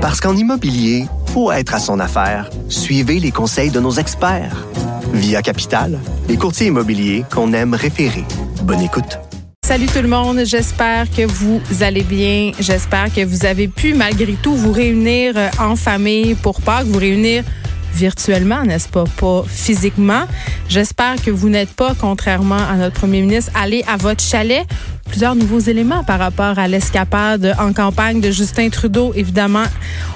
Parce qu'en immobilier, faut être à son affaire. Suivez les conseils de nos experts. Via Capital, les courtiers immobiliers qu'on aime référer. Bonne écoute. Salut tout le monde, j'espère que vous allez bien. J'espère que vous avez pu malgré tout vous réunir euh, en famille pour Pâques, vous réunir virtuellement, n'est-ce pas, pas physiquement. J'espère que vous n'êtes pas, contrairement à notre premier ministre, allé à votre chalet. Plusieurs nouveaux éléments par rapport à l'escapade en campagne de Justin Trudeau. Évidemment,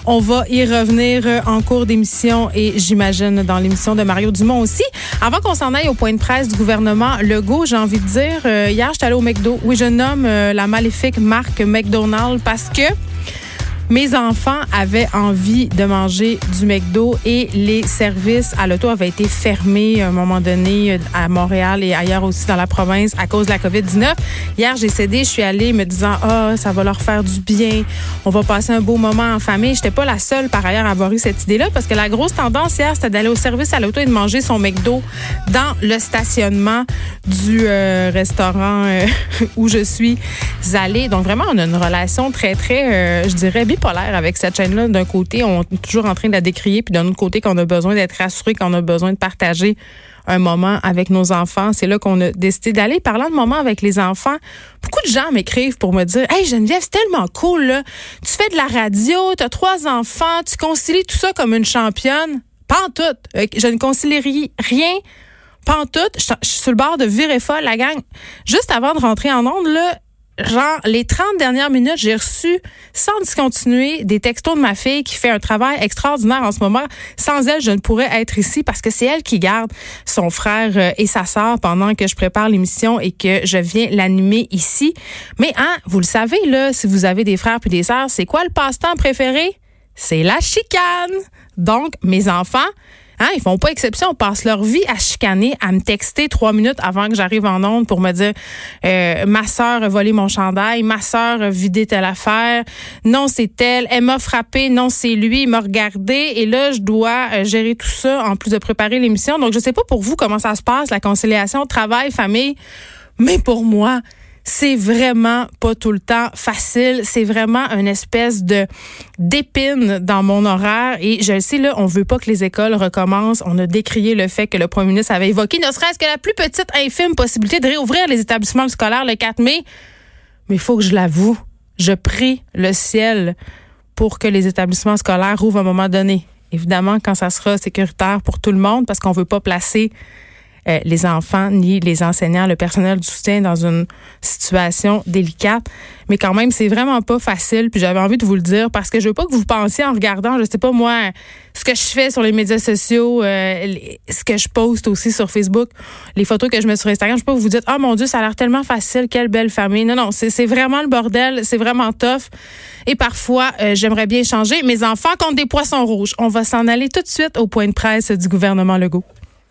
on va y revenir en cours d'émission et j'imagine dans l'émission de Mario Dumont aussi. Avant qu'on s'en aille au point de presse du gouvernement Legault, j'ai envie de dire, euh, hier, j'étais allée au McDo. Oui, je nomme euh, la maléfique marque McDonald's parce que mes enfants avaient envie de manger du McDo et les services à l'auto avaient été fermés à un moment donné à Montréal et ailleurs aussi dans la province à cause de la COVID-19. Hier, j'ai cédé, je suis allée me disant "Ah, ça va leur faire du bien. On va passer un beau moment en famille." J'étais pas la seule par ailleurs à avoir eu cette idée-là parce que la grosse tendance hier, c'était d'aller au service à l'auto et de manger son McDo dans le stationnement du euh, restaurant euh, où je suis allée. Donc vraiment, on a une relation très très euh, je dirais polaire avec cette chaîne-là. D'un côté, on est toujours en train de la décrier, puis d'un autre côté, qu'on a besoin d'être rassuré, qu'on a besoin de partager un moment avec nos enfants. C'est là qu'on a décidé d'aller. Parlant de moments avec les enfants, beaucoup de gens m'écrivent pour me dire Hey Geneviève, c'est tellement cool, là. Tu fais de la radio, tu as trois enfants, tu concilies tout ça comme une championne. Pas en tout. Je ne concilie rien. Pas en tout. Je suis sur le bord de virer folle, la gang. Juste avant de rentrer en onde, là, genre, les 30 dernières minutes, j'ai reçu, sans discontinuer, des textos de ma fille qui fait un travail extraordinaire en ce moment. Sans elle, je ne pourrais être ici parce que c'est elle qui garde son frère euh, et sa sœur pendant que je prépare l'émission et que je viens l'animer ici. Mais, hein, vous le savez, là, si vous avez des frères puis des sœurs, c'est quoi le passe-temps préféré? C'est la chicane. Donc, mes enfants, Hein, ils font pas exception, on passe leur vie à chicaner, à me texter trois minutes avant que j'arrive en onde pour me dire euh, ma sœur a volé mon chandail, ma sœur a vidé telle affaire, non c'est elle, elle m'a frappé, non c'est lui, il m'a regardé et là je dois euh, gérer tout ça en plus de préparer l'émission. Donc je sais pas pour vous comment ça se passe la conciliation travail famille, mais pour moi c'est vraiment pas tout le temps facile. C'est vraiment une espèce de d'épine dans mon horaire. Et je le sais, là, on veut pas que les écoles recommencent. On a décrié le fait que le premier ministre avait évoqué ne serait-ce que la plus petite infime possibilité de réouvrir les établissements scolaires le 4 mai. Mais il faut que je l'avoue, je prie le ciel pour que les établissements scolaires ouvrent à un moment donné. Évidemment, quand ça sera sécuritaire pour tout le monde, parce qu'on veut pas placer euh, les enfants ni les enseignants, le personnel du soutien dans une situation délicate. Mais quand même, c'est vraiment pas facile. Puis j'avais envie de vous le dire parce que je veux pas que vous pensiez en regardant, je sais pas moi, ce que je fais sur les médias sociaux, euh, ce que je poste aussi sur Facebook, les photos que je mets sur Instagram. Je peux pas vous dire, oh mon Dieu, ça a l'air tellement facile, quelle belle famille. Non, non, c'est vraiment le bordel, c'est vraiment tough. Et parfois, euh, j'aimerais bien changer. Mes enfants comptent des poissons rouges. On va s'en aller tout de suite au point de presse du gouvernement Legault.